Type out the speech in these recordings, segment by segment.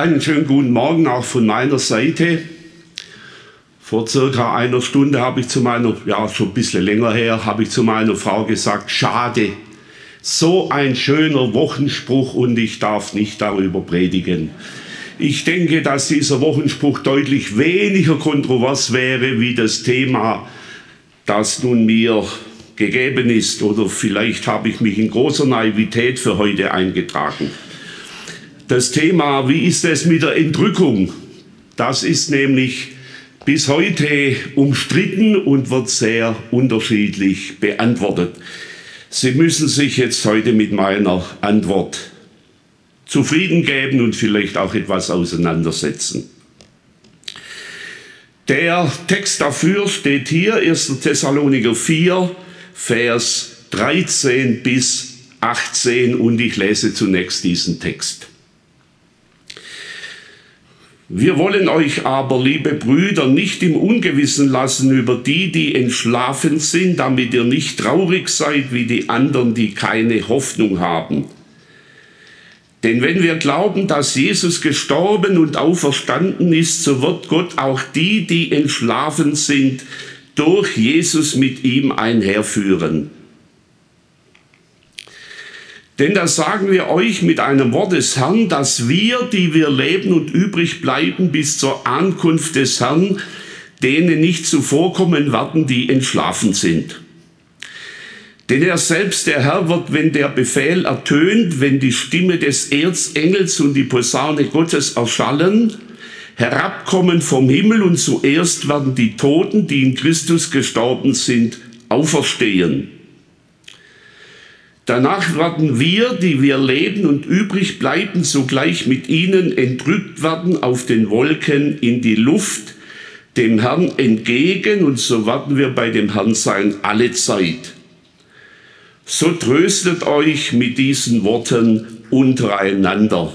Einen schönen guten Morgen auch von meiner Seite. Vor circa einer Stunde habe ich zu meiner, ja schon ein bisschen länger her, habe ich zu meiner Frau gesagt, schade, so ein schöner Wochenspruch und ich darf nicht darüber predigen. Ich denke, dass dieser Wochenspruch deutlich weniger kontrovers wäre wie das Thema, das nun mir gegeben ist. Oder vielleicht habe ich mich in großer Naivität für heute eingetragen das Thema, wie ist es mit der Entrückung? Das ist nämlich bis heute umstritten und wird sehr unterschiedlich beantwortet. Sie müssen sich jetzt heute mit meiner Antwort zufrieden geben und vielleicht auch etwas auseinandersetzen. Der Text dafür steht hier, 1. Thessaloniker 4, Vers 13 bis 18 und ich lese zunächst diesen Text. Wir wollen euch aber, liebe Brüder, nicht im Ungewissen lassen über die, die entschlafen sind, damit ihr nicht traurig seid wie die anderen, die keine Hoffnung haben. Denn wenn wir glauben, dass Jesus gestorben und auferstanden ist, so wird Gott auch die, die entschlafen sind, durch Jesus mit ihm einherführen. Denn da sagen wir euch mit einem Wort des Herrn, dass wir, die wir leben und übrig bleiben bis zur Ankunft des Herrn, denen nicht zuvorkommen werden, die entschlafen sind. Denn er selbst, der Herr, wird, wenn der Befehl ertönt, wenn die Stimme des Erzengels und die Posaune Gottes erschallen, herabkommen vom Himmel und zuerst werden die Toten, die in Christus gestorben sind, auferstehen. Danach werden wir, die wir leben und übrig bleiben, sogleich mit ihnen entrückt werden auf den Wolken in die Luft, dem Herrn entgegen, und so werden wir bei dem Herrn sein alle Zeit. So tröstet euch mit diesen Worten untereinander.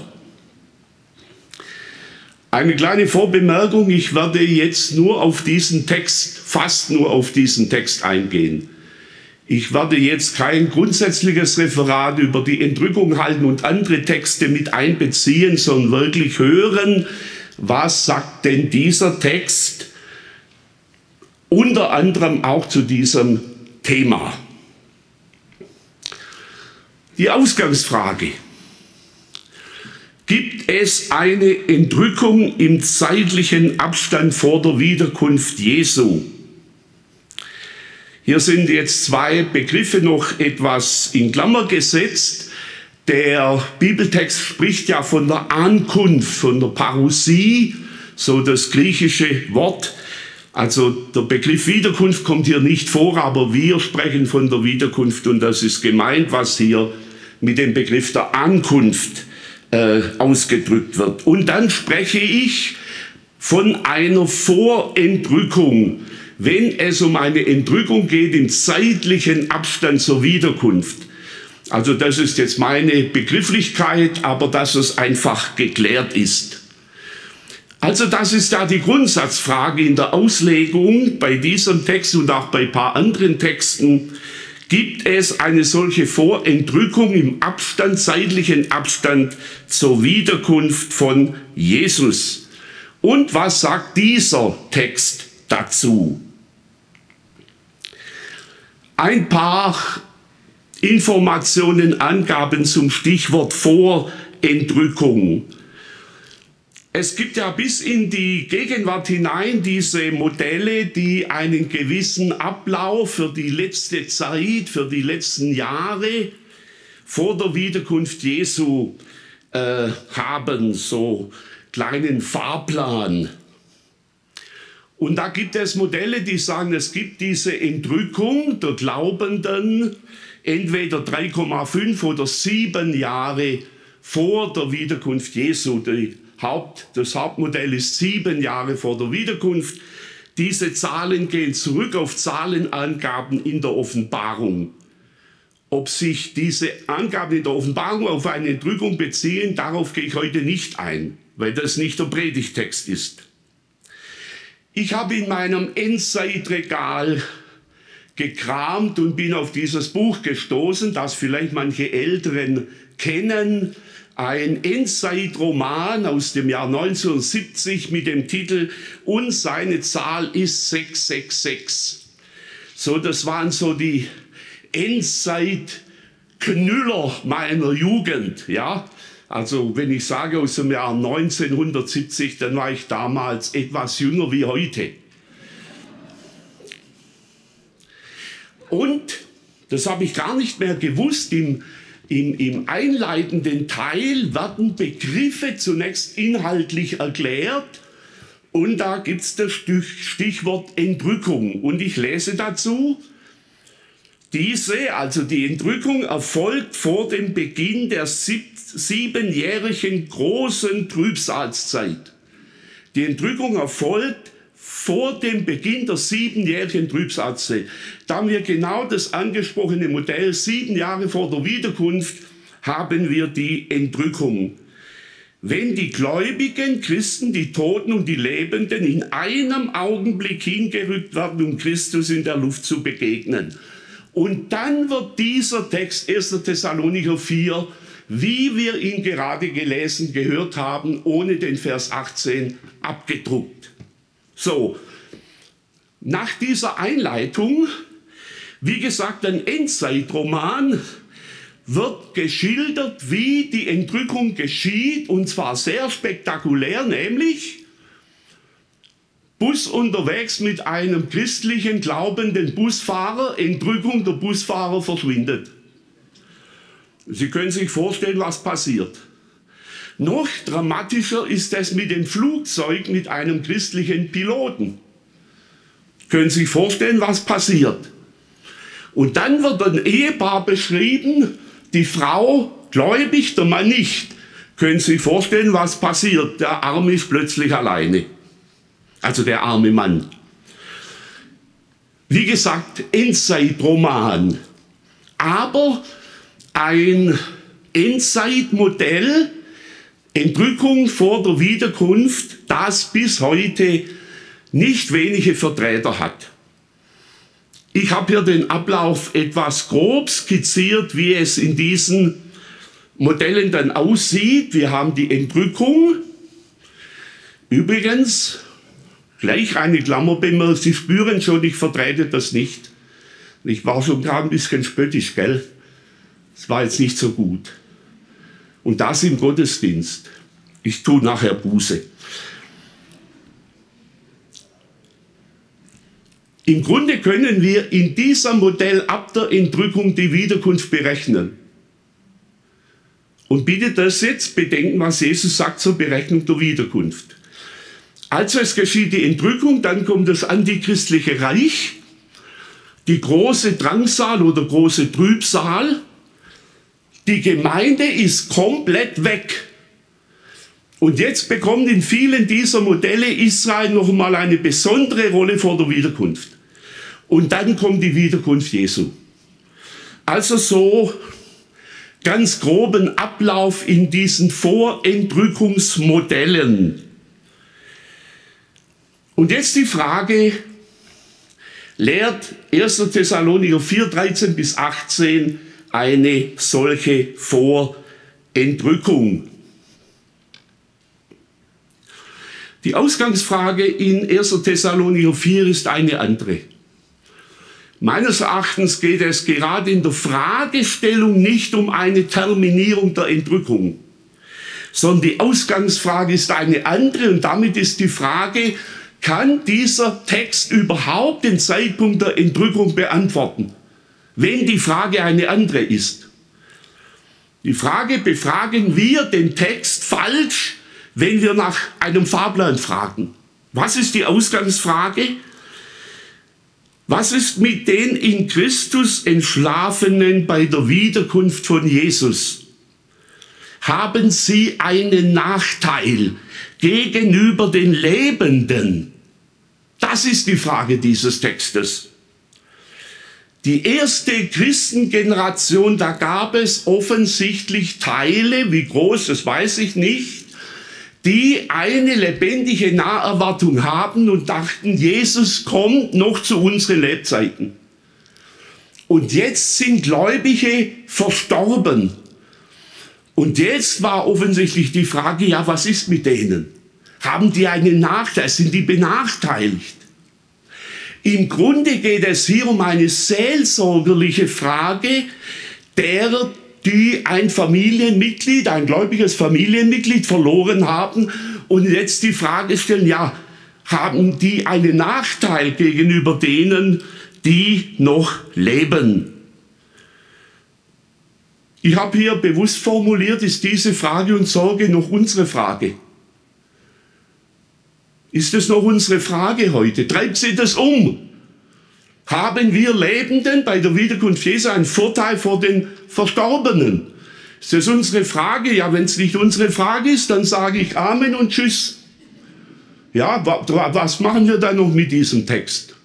Eine kleine Vorbemerkung, ich werde jetzt nur auf diesen Text, fast nur auf diesen Text eingehen. Ich werde jetzt kein grundsätzliches Referat über die Entrückung halten und andere Texte mit einbeziehen, sondern wirklich hören, was sagt denn dieser Text unter anderem auch zu diesem Thema. Die Ausgangsfrage. Gibt es eine Entrückung im zeitlichen Abstand vor der Wiederkunft Jesu? Hier sind jetzt zwei Begriffe noch etwas in Klammer gesetzt. Der Bibeltext spricht ja von der Ankunft, von der Parousie, so das griechische Wort. Also der Begriff Wiederkunft kommt hier nicht vor, aber wir sprechen von der Wiederkunft und das ist gemeint, was hier mit dem Begriff der Ankunft äh, ausgedrückt wird. Und dann spreche ich von einer Vorentrückung wenn es um eine Entrückung geht im zeitlichen Abstand zur Wiederkunft. Also das ist jetzt meine Begrifflichkeit, aber dass es einfach geklärt ist. Also das ist da die Grundsatzfrage in der Auslegung bei diesem Text und auch bei ein paar anderen Texten. Gibt es eine solche Vorentrückung im Abstand, zeitlichen Abstand zur Wiederkunft von Jesus? Und was sagt dieser Text dazu? Ein paar Informationen, Angaben zum Stichwort Vorentrückung. Es gibt ja bis in die Gegenwart hinein diese Modelle, die einen gewissen Ablauf für die letzte Zeit, für die letzten Jahre vor der Wiederkunft Jesu äh, haben, so kleinen Fahrplan. Und da gibt es Modelle, die sagen, es gibt diese Entrückung der Glaubenden entweder 3,5 oder 7 Jahre vor der Wiederkunft Jesu. Haupt, das Hauptmodell ist sieben Jahre vor der Wiederkunft. Diese Zahlen gehen zurück auf Zahlenangaben in der Offenbarung. Ob sich diese Angaben in der Offenbarung auf eine Entrückung beziehen, darauf gehe ich heute nicht ein, weil das nicht der Predigtext ist. Ich habe in meinem Endzeitregal gekramt und bin auf dieses Buch gestoßen, das vielleicht manche Älteren kennen. Ein Endzeitroman aus dem Jahr 1970 mit dem Titel Und seine Zahl ist 666. So, das waren so die Endzeit-Knüller meiner Jugend, ja. Also wenn ich sage aus dem Jahr 1970, dann war ich damals etwas jünger wie heute. Und, das habe ich gar nicht mehr gewusst, im, im, im einleitenden Teil werden Begriffe zunächst inhaltlich erklärt und da gibt es das Stichwort Entrückung. Und ich lese dazu, diese, also die Entrückung, erfolgt vor dem Beginn der siebenjährigen großen Trübsalzeit. Die Entrückung erfolgt vor dem Beginn der siebenjährigen Trübsalzeit. Da haben wir genau das angesprochene Modell, sieben Jahre vor der Wiederkunft haben wir die Entrückung. Wenn die gläubigen Christen, die Toten und die Lebenden in einem Augenblick hingerückt werden, um Christus in der Luft zu begegnen. Und dann wird dieser Text 1. Thessalonicher 4, wie wir ihn gerade gelesen, gehört haben, ohne den Vers 18 abgedruckt. So, nach dieser Einleitung, wie gesagt, ein Endzeitroman, wird geschildert, wie die Entrückung geschieht, und zwar sehr spektakulär, nämlich Bus unterwegs mit einem christlichen glaubenden Busfahrer, Entrückung, der Busfahrer verschwindet. Sie können sich vorstellen, was passiert. Noch dramatischer ist es mit dem Flugzeug mit einem christlichen Piloten. Können Sie sich vorstellen, was passiert? Und dann wird ein Ehepaar beschrieben, die Frau gläubig, der Mann nicht. Können Sie sich vorstellen, was passiert? Der Arm ist plötzlich alleine also der arme Mann. Wie gesagt, Endzeitroman, aber ein Endzeitmodell, Entrückung vor der Wiederkunft, das bis heute nicht wenige Vertreter hat. Ich habe hier den Ablauf etwas grob skizziert, wie es in diesen Modellen dann aussieht. Wir haben die Entrückung. Übrigens, Gleich eine Klammer Sie spüren schon, ich vertrete das nicht. Ich war schon gerade ein bisschen spöttisch, gell? Es war jetzt nicht so gut. Und das im Gottesdienst. Ich tue nachher Buße. Im Grunde können wir in diesem Modell ab der Entrückung die Wiederkunft berechnen. Und bitte das jetzt bedenken, was Jesus sagt zur Berechnung der Wiederkunft. Also es geschieht die Entrückung, dann kommt das antichristliche Reich, die große Drangsal oder große Trübsal. Die Gemeinde ist komplett weg. Und jetzt bekommt in vielen dieser Modelle Israel noch einmal eine besondere Rolle vor der Wiederkunft. Und dann kommt die Wiederkunft Jesu. Also so ganz groben Ablauf in diesen Vorentrückungsmodellen. Und jetzt die Frage, lehrt 1. Thessalonicher 4, 13 bis 18 eine solche Vorentrückung? Die Ausgangsfrage in 1. Thessalonicher 4 ist eine andere. Meines Erachtens geht es gerade in der Fragestellung nicht um eine Terminierung der Entrückung, sondern die Ausgangsfrage ist eine andere und damit ist die Frage, kann dieser Text überhaupt den Zeitpunkt der Entrückung beantworten, wenn die Frage eine andere ist? Die Frage, befragen wir den Text falsch, wenn wir nach einem Fahrplan fragen? Was ist die Ausgangsfrage? Was ist mit den in Christus Entschlafenen bei der Wiederkunft von Jesus? haben sie einen Nachteil gegenüber den Lebenden? Das ist die Frage dieses Textes. Die erste Christengeneration, da gab es offensichtlich Teile, wie groß, das weiß ich nicht, die eine lebendige Naherwartung haben und dachten, Jesus kommt noch zu unseren Lebzeiten. Und jetzt sind Gläubige verstorben. Und jetzt war offensichtlich die Frage, ja, was ist mit denen? Haben die einen Nachteil? Sind die benachteiligt? Im Grunde geht es hier um eine seelsorgerliche Frage derer, die ein Familienmitglied, ein gläubiges Familienmitglied verloren haben und jetzt die Frage stellen, ja, haben die einen Nachteil gegenüber denen, die noch leben? Ich habe hier bewusst formuliert, ist diese Frage und Sorge noch unsere Frage? Ist es noch unsere Frage heute? Treibt sie das um? Haben wir Lebenden bei der Wiederkunft Jesu einen Vorteil vor den Verstorbenen? Ist das unsere Frage? Ja, wenn es nicht unsere Frage ist, dann sage ich Amen und Tschüss. Ja, was machen wir dann noch mit diesem Text?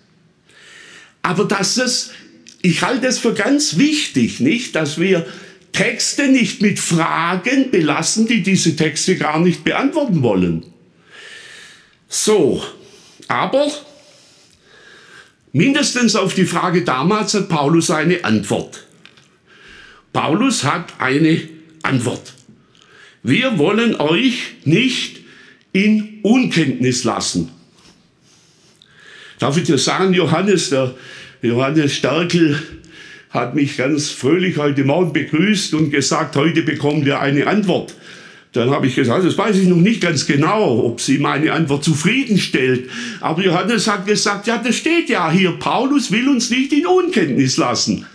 Aber dass es, ich halte es für ganz wichtig, nicht, dass wir Texte nicht mit Fragen belassen, die diese Texte gar nicht beantworten wollen. So, aber mindestens auf die Frage damals hat Paulus eine Antwort. Paulus hat eine Antwort. Wir wollen euch nicht in Unkenntnis lassen. Darf ich dir sagen, Johannes, der Johannes Sterkel hat mich ganz fröhlich heute Morgen begrüßt und gesagt, heute bekommen wir eine Antwort. Dann habe ich gesagt, das weiß ich noch nicht ganz genau, ob sie meine Antwort zufriedenstellt. Aber Johannes hat gesagt, ja, das steht ja hier, Paulus will uns nicht in Unkenntnis lassen.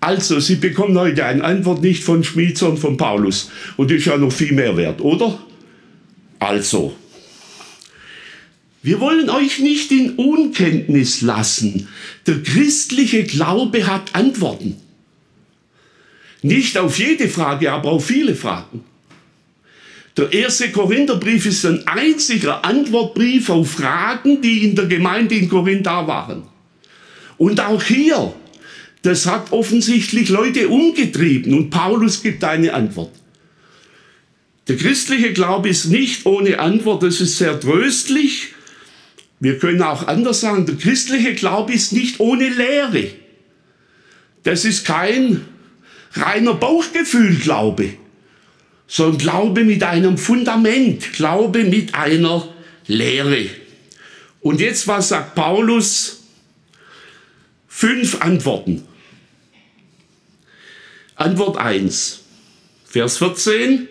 Also, Sie bekommen heute eine Antwort nicht von Schmied, sondern von Paulus. Und das ist ja noch viel mehr wert, oder? Also, wir wollen euch nicht in Unkenntnis lassen. Der christliche Glaube hat Antworten. Nicht auf jede Frage, aber auf viele Fragen. Der erste Korintherbrief ist ein einziger Antwortbrief auf Fragen, die in der Gemeinde in Korinth da waren. Und auch hier, das hat offensichtlich Leute umgetrieben und Paulus gibt eine Antwort. Der christliche Glaube ist nicht ohne Antwort, das ist sehr tröstlich. Wir können auch anders sagen, der christliche Glaube ist nicht ohne Lehre. Das ist kein reiner Bauchgefühl-Glaube sondern Glaube mit einem Fundament, Glaube mit einer Lehre. Und jetzt, was sagt Paulus? Fünf Antworten. Antwort 1, Vers 14.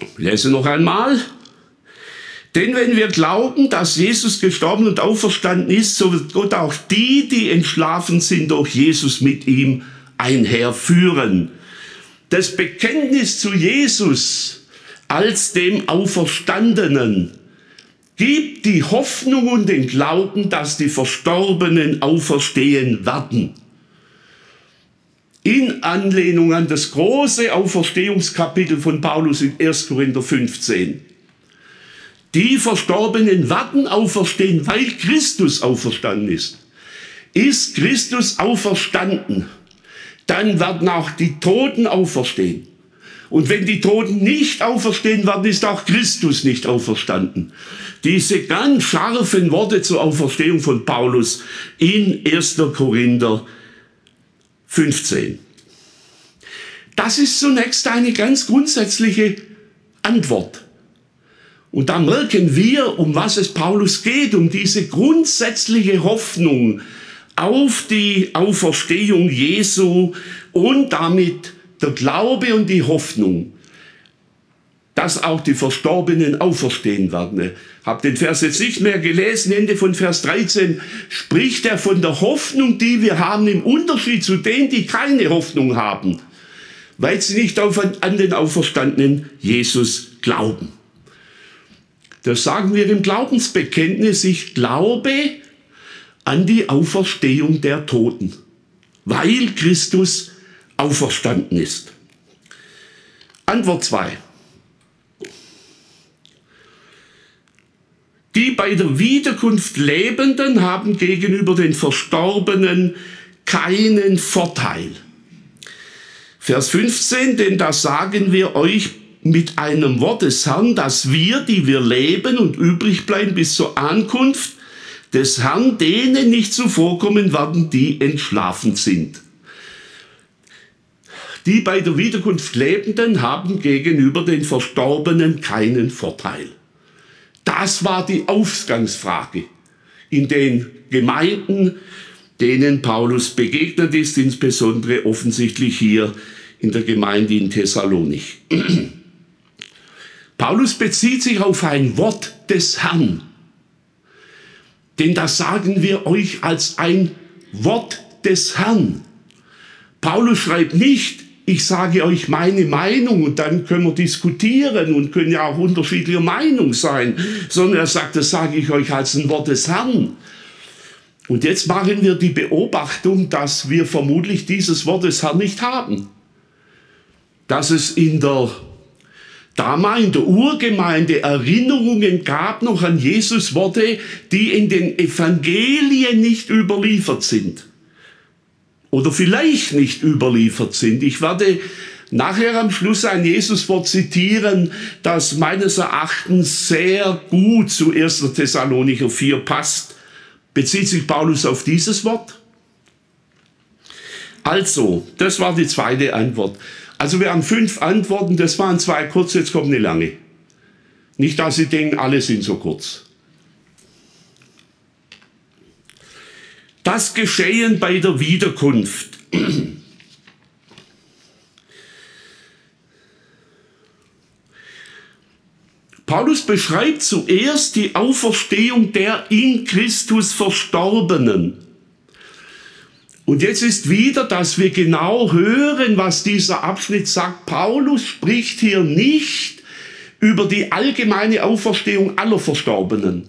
Ich lese noch einmal. Denn wenn wir glauben, dass Jesus gestorben und auferstanden ist, so wird Gott auch die, die entschlafen sind, durch Jesus mit ihm einherführen. Das Bekenntnis zu Jesus als dem Auferstandenen gibt die Hoffnung und den Glauben, dass die Verstorbenen auferstehen werden. In Anlehnung an das große Auferstehungskapitel von Paulus in 1. Korinther 15. Die Verstorbenen werden auferstehen, weil Christus auferstanden ist. Ist Christus auferstanden? Dann werden auch die Toten auferstehen. Und wenn die Toten nicht auferstehen werden, ist auch Christus nicht auferstanden. Diese ganz scharfen Worte zur Auferstehung von Paulus in 1. Korinther 15. Das ist zunächst eine ganz grundsätzliche Antwort. Und da merken wir, um was es Paulus geht, um diese grundsätzliche Hoffnung, auf die Auferstehung Jesu und damit der Glaube und die Hoffnung, dass auch die Verstorbenen auferstehen werden. Habe den Vers jetzt nicht mehr gelesen, Ende von Vers 13 spricht er von der Hoffnung, die wir haben, im Unterschied zu denen, die keine Hoffnung haben, weil sie nicht auf, an den auferstandenen Jesus glauben. Das sagen wir im Glaubensbekenntnis, ich glaube, an die Auferstehung der Toten, weil Christus auferstanden ist. Antwort 2. Die bei der Wiederkunft Lebenden haben gegenüber den Verstorbenen keinen Vorteil. Vers 15, denn da sagen wir euch mit einem Wort des Herrn, dass wir, die wir leben und übrig bleiben bis zur Ankunft des Herrn, denen nicht zuvorkommen werden, die entschlafen sind. Die bei der Wiederkunft Lebenden haben gegenüber den Verstorbenen keinen Vorteil. Das war die Ausgangsfrage in den Gemeinden, denen Paulus begegnet ist, insbesondere offensichtlich hier in der Gemeinde in Thessalonich. Paulus bezieht sich auf ein Wort des Herrn. Denn das sagen wir euch als ein Wort des Herrn. Paulus schreibt nicht, ich sage euch meine Meinung und dann können wir diskutieren und können ja auch unterschiedlicher Meinung sein, sondern er sagt, das sage ich euch als ein Wort des Herrn. Und jetzt machen wir die Beobachtung, dass wir vermutlich dieses Wort des Herrn nicht haben. Dass es in der damals in der Urgemeinde Erinnerungen gab noch an Jesus Worte, die in den Evangelien nicht überliefert sind oder vielleicht nicht überliefert sind. Ich werde nachher am Schluss ein Jesuswort zitieren, das meines Erachtens sehr gut zu 1. Thessalonicher 4 passt. Bezieht sich Paulus auf dieses Wort? Also, das war die zweite Antwort. Also wir haben fünf Antworten, das waren zwei kurz, jetzt kommt eine lange. Nicht, dass Sie denken, alle sind so kurz. Das Geschehen bei der Wiederkunft. Paulus beschreibt zuerst die Auferstehung der in Christus Verstorbenen. Und jetzt ist wieder, dass wir genau hören, was dieser Abschnitt sagt. Paulus spricht hier nicht über die allgemeine Auferstehung aller Verstorbenen.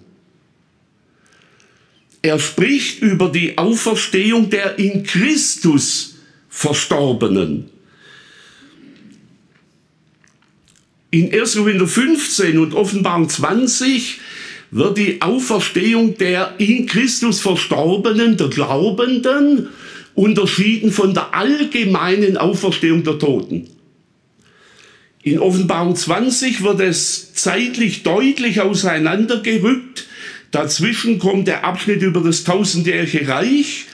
Er spricht über die Auferstehung der in Christus Verstorbenen. In 1. Korinther 15 und Offenbarung 20 wird die Auferstehung der in Christus Verstorbenen, der Glaubenden, unterschieden von der allgemeinen Auferstehung der Toten. In Offenbarung 20 wird es zeitlich deutlich auseinandergerückt, Dazwischen kommt der Abschnitt über das tausendjährige Reich.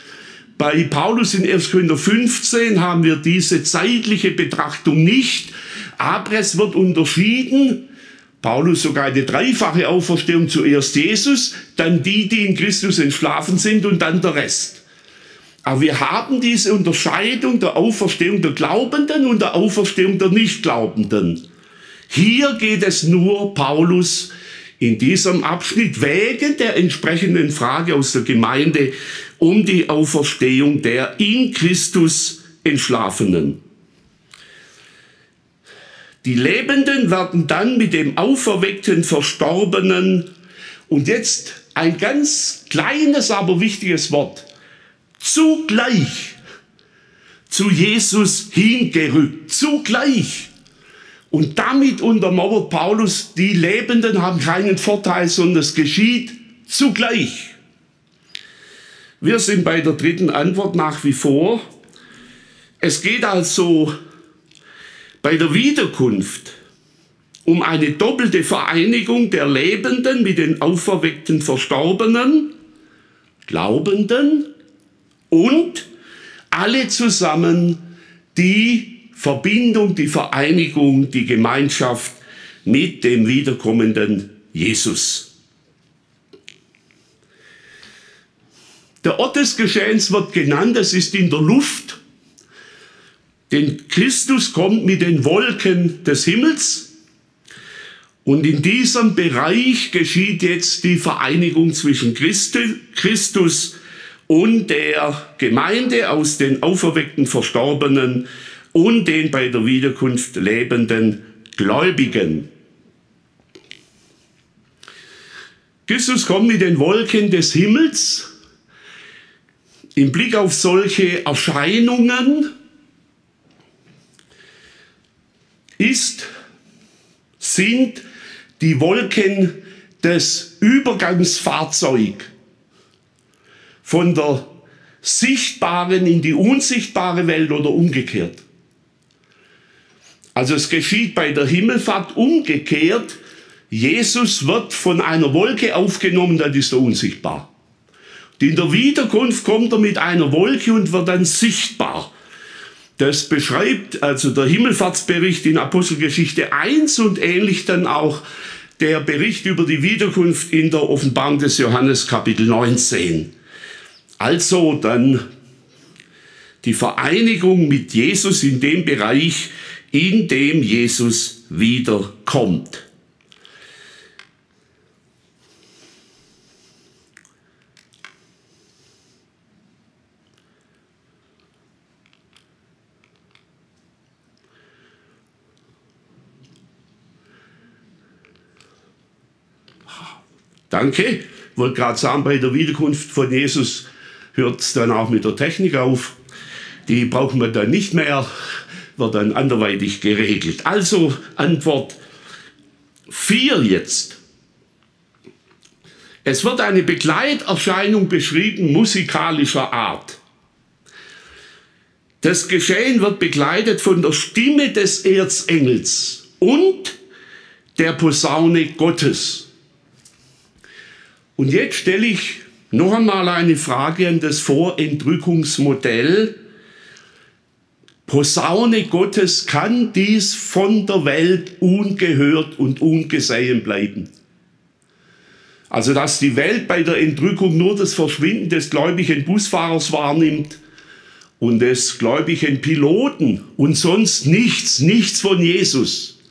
Bei Paulus in 1. Korinther 15 haben wir diese zeitliche Betrachtung nicht, aber wird unterschieden. Paulus sogar eine dreifache Auferstehung zuerst Jesus, dann die, die in Christus entschlafen sind und dann der Rest. Aber wir haben diese Unterscheidung der Auferstehung der Glaubenden und der Auferstehung der Nichtglaubenden. Hier geht es nur Paulus in diesem Abschnitt wegen der entsprechenden Frage aus der Gemeinde um die Auferstehung der in Christus Entschlafenen. Die Lebenden werden dann mit dem auferweckten Verstorbenen und jetzt ein ganz kleines, aber wichtiges Wort, zugleich zu Jesus hingerückt, zugleich. Und damit untermauert Paulus, die Lebenden haben keinen Vorteil, sondern es geschieht zugleich. Wir sind bei der dritten Antwort nach wie vor. Es geht also bei der Wiederkunft um eine doppelte Vereinigung der Lebenden mit den auferweckten Verstorbenen, Glaubenden und alle zusammen, die Verbindung, die Vereinigung, die Gemeinschaft mit dem wiederkommenden Jesus. Der Ort des Geschehens wird genannt, es ist in der Luft, denn Christus kommt mit den Wolken des Himmels und in diesem Bereich geschieht jetzt die Vereinigung zwischen Christi, Christus und der Gemeinde aus den auferweckten Verstorbenen und den bei der Wiederkunft lebenden Gläubigen. Christus kommt mit den Wolken des Himmels im Blick auf solche Erscheinungen ist, sind die Wolken des Übergangsfahrzeugs von der sichtbaren in die unsichtbare Welt oder umgekehrt. Also es geschieht bei der Himmelfahrt umgekehrt. Jesus wird von einer Wolke aufgenommen, dann ist er unsichtbar. In der Wiederkunft kommt er mit einer Wolke und wird dann sichtbar. Das beschreibt also der Himmelfahrtsbericht in Apostelgeschichte 1 und ähnlich dann auch der Bericht über die Wiederkunft in der Offenbarung des Johannes Kapitel 19. Also dann die Vereinigung mit Jesus in dem Bereich, in dem Jesus wiederkommt. Danke. Wollte gerade sagen, bei der Wiederkunft von Jesus hört es dann auch mit der Technik auf. Die brauchen wir dann nicht mehr, wird dann anderweitig geregelt. Also Antwort 4 jetzt. Es wird eine Begleiterscheinung beschrieben musikalischer Art. Das Geschehen wird begleitet von der Stimme des Erzengels und der Posaune Gottes. Und jetzt stelle ich noch einmal eine Frage an das Vorentrückungsmodell. Posaune Gottes kann dies von der Welt ungehört und ungesehen bleiben. Also dass die Welt bei der Entrückung nur das Verschwinden des gläubigen Busfahrers wahrnimmt und des gläubigen Piloten und sonst nichts, nichts von Jesus.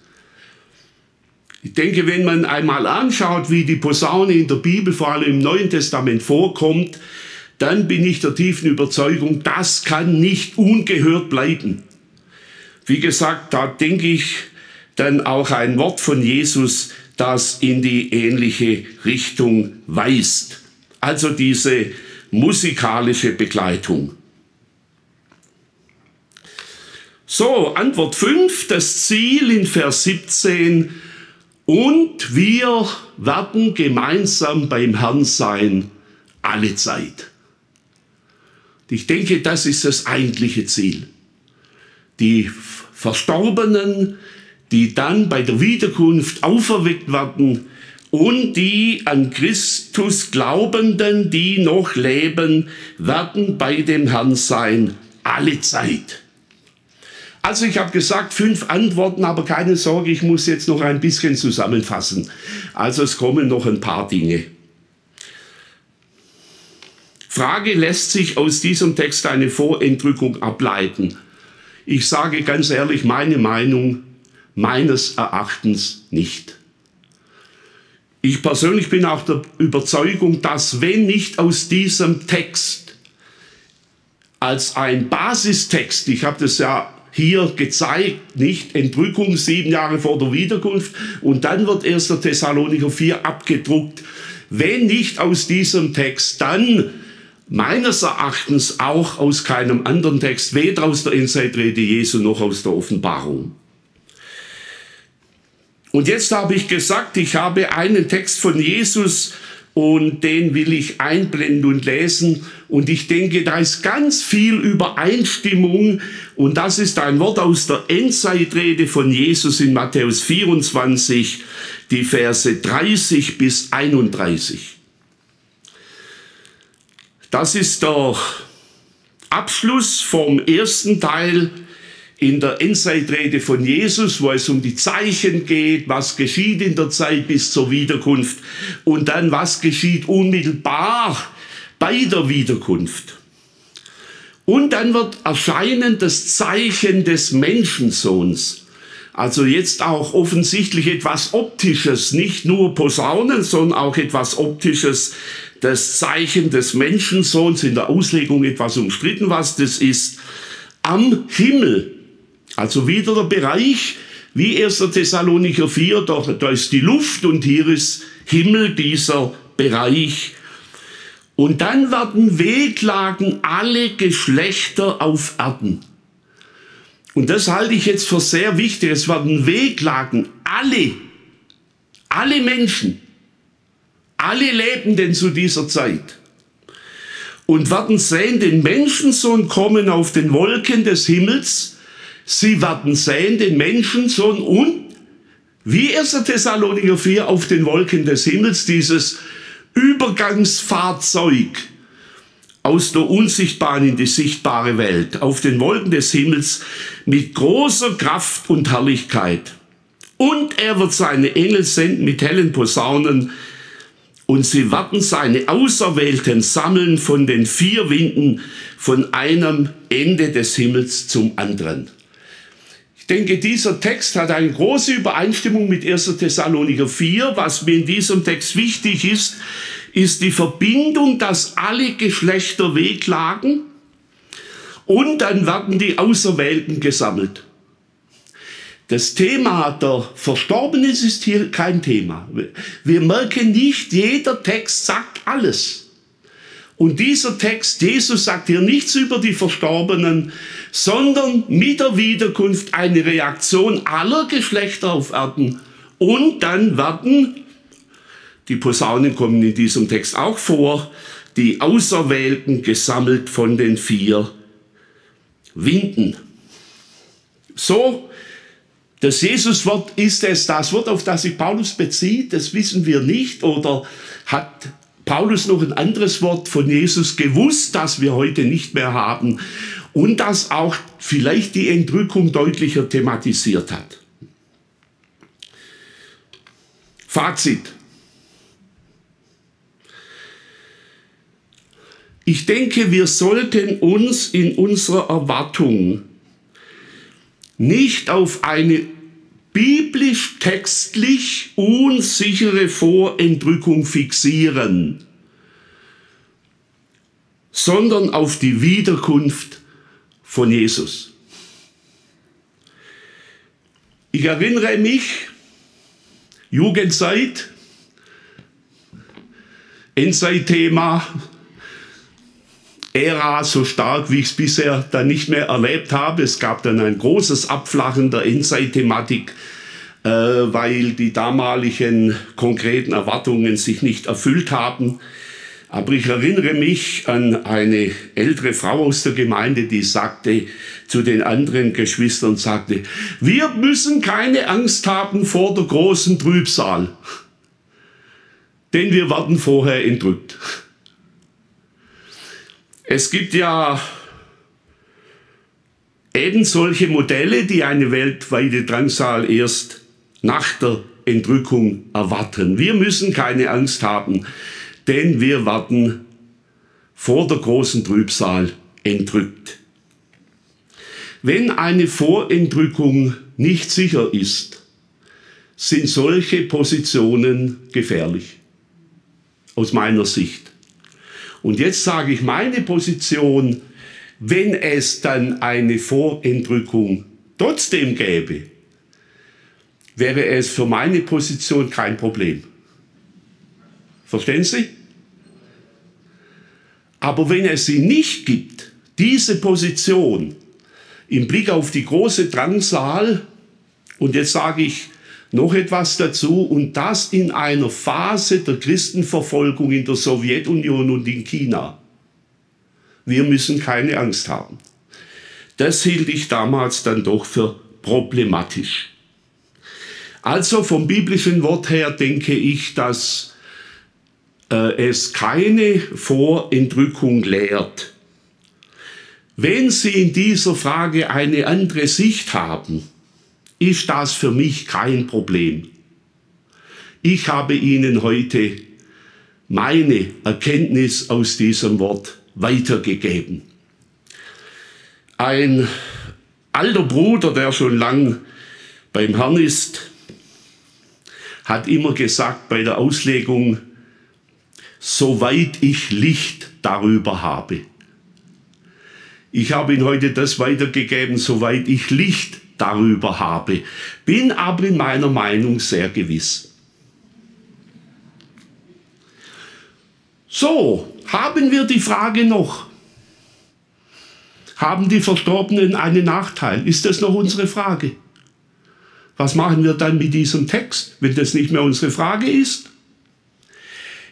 Ich denke, wenn man einmal anschaut, wie die Posaune in der Bibel, vor allem im Neuen Testament vorkommt, dann bin ich der tiefen Überzeugung, das kann nicht ungehört bleiben. Wie gesagt, da denke ich dann auch ein Wort von Jesus, das in die ähnliche Richtung weist. Also diese musikalische Begleitung. So, Antwort 5, das Ziel in Vers 17 und wir werden gemeinsam beim Herrn sein, alle Zeit. Ich denke, das ist das eigentliche Ziel. Die Verstorbenen, die dann bei der Wiederkunft auferweckt werden und die an Christus Glaubenden, die noch leben, werden bei dem Herrn sein, alle Zeit. Also ich habe gesagt, fünf Antworten, aber keine Sorge, ich muss jetzt noch ein bisschen zusammenfassen. Also es kommen noch ein paar Dinge. Frage lässt sich aus diesem Text eine Vorentrückung ableiten. Ich sage ganz ehrlich meine Meinung, meines Erachtens nicht. Ich persönlich bin auch der Überzeugung, dass wenn nicht aus diesem Text als ein Basistext, ich habe das ja hier gezeigt, nicht Entrückung sieben Jahre vor der Wiederkunft und dann wird 1. Thessalonicher 4 abgedruckt. Wenn nicht aus diesem Text, dann meines Erachtens auch aus keinem anderen Text, weder aus der Insightrede Jesu noch aus der Offenbarung. Und jetzt habe ich gesagt, ich habe einen Text von Jesus und den will ich einblenden und lesen. Und ich denke, da ist ganz viel Übereinstimmung und das ist ein Wort aus der Endzeitrede von Jesus in Matthäus 24, die Verse 30 bis 31. Das ist der Abschluss vom ersten Teil in der Endzeitrede von Jesus, wo es um die Zeichen geht, was geschieht in der Zeit bis zur Wiederkunft und dann was geschieht unmittelbar bei der Wiederkunft. Und dann wird erscheinen das Zeichen des Menschensohns. Also jetzt auch offensichtlich etwas Optisches, nicht nur Posaunen, sondern auch etwas Optisches, das Zeichen des Menschensohns, in der Auslegung etwas umstritten, was das ist, am Himmel. Also wieder der Bereich, wie 1. Thessalonicher 4, da, da ist die Luft und hier ist Himmel, dieser Bereich. Und dann werden Wehklagen alle Geschlechter auf Erden. Und das halte ich jetzt für sehr wichtig. Es werden Weglagen, alle, alle Menschen, alle Lebenden zu dieser Zeit und werden sehen den Menschensohn kommen auf den Wolken des Himmels. Sie werden sehen den Menschensohn und wie 1. Thessaloniker 4 auf den Wolken des Himmels, dieses Übergangsfahrzeug aus der unsichtbaren in die sichtbare Welt, auf den Wolken des Himmels mit großer Kraft und Herrlichkeit. Und er wird seine Engel senden mit hellen Posaunen, und sie werden seine Auserwählten sammeln von den vier Winden, von einem Ende des Himmels zum anderen. Ich denke, dieser Text hat eine große Übereinstimmung mit 1. Thessaloniker 4. Was mir in diesem Text wichtig ist, ist die Verbindung, dass alle Geschlechter weglagen und dann werden die Auserwählten gesammelt. Das Thema der Verstorbenen ist hier kein Thema. Wir merken nicht, jeder Text sagt alles. Und dieser Text, Jesus sagt hier nichts über die Verstorbenen, sondern mit der Wiederkunft eine Reaktion aller Geschlechter auf Erden. Und dann werden, die Posaunen kommen in diesem Text auch vor, die Auserwählten gesammelt von den vier Winden. So das Jesuswort ist es das Wort, auf das sich Paulus bezieht, das wissen wir nicht. Oder hat Paulus noch ein anderes Wort von Jesus gewusst, das wir heute nicht mehr haben und das auch vielleicht die Entrückung deutlicher thematisiert hat. Fazit. Ich denke, wir sollten uns in unserer Erwartung nicht auf eine biblisch-textlich unsichere Vorentrückung fixieren, sondern auf die Wiederkunft von Jesus. Ich erinnere mich, Jugendzeit, Endzeit-Thema, Ära so stark, wie ich es bisher dann nicht mehr erlebt habe. Es gab dann ein großes Abflachen der Endzeit-Thematik, äh, weil die damaligen konkreten Erwartungen sich nicht erfüllt haben. Aber ich erinnere mich an eine ältere Frau aus der Gemeinde, die sagte zu den anderen Geschwistern, sagte, wir müssen keine Angst haben vor der großen Trübsal, denn wir werden vorher entrückt. Es gibt ja eben solche Modelle, die eine weltweite Drangsal erst nach der Entrückung erwarten. Wir müssen keine Angst haben, denn wir werden vor der großen Trübsal entrückt. Wenn eine Vorentrückung nicht sicher ist, sind solche Positionen gefährlich, aus meiner Sicht. Und jetzt sage ich meine Position, wenn es dann eine Vorentrückung trotzdem gäbe, wäre es für meine Position kein Problem. Verstehen Sie? Aber wenn es sie nicht gibt, diese Position im Blick auf die große Drangsal, und jetzt sage ich noch etwas dazu und das in einer Phase der Christenverfolgung in der Sowjetunion und in China. Wir müssen keine Angst haben. Das hielt ich damals dann doch für problematisch. Also vom biblischen Wort her denke ich, dass es keine Vorentrückung lehrt. Wenn Sie in dieser Frage eine andere Sicht haben, ist das für mich kein Problem. Ich habe Ihnen heute meine Erkenntnis aus diesem Wort weitergegeben. Ein alter Bruder, der schon lang beim Herrn ist, hat immer gesagt bei der Auslegung, soweit ich Licht darüber habe. Ich habe Ihnen heute das weitergegeben, soweit ich Licht darüber habe, bin aber in meiner Meinung sehr gewiss. So, haben wir die Frage noch, Haben die Verstorbenen einen Nachteil? Ist das noch unsere Frage? Was machen wir dann mit diesem Text, wenn das nicht mehr unsere Frage ist?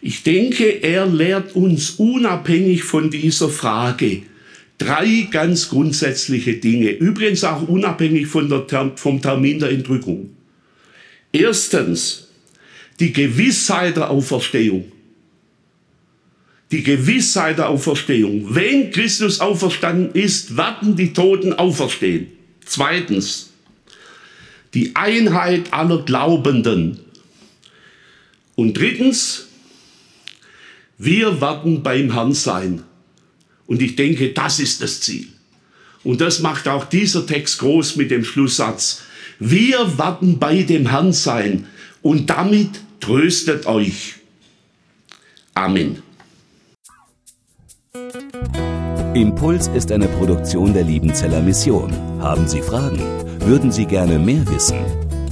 Ich denke, er lehrt uns unabhängig von dieser Frage drei ganz grundsätzliche Dinge. Übrigens auch unabhängig von der, vom Termin der Entrückung. Erstens, die Gewissheit der Auferstehung. Die Gewissheit der Auferstehung. Wenn Christus auferstanden ist, werden die Toten auferstehen. Zweitens, die Einheit aller Glaubenden. Und drittens, wir werden beim Herrn sein. Und ich denke, das ist das Ziel. Und das macht auch dieser Text groß mit dem Schlusssatz. Wir werden bei dem Herrn sein und damit tröstet euch. Amen. Impuls ist eine Produktion der Liebenzeller Mission. Haben Sie Fragen? Würden Sie gerne mehr wissen?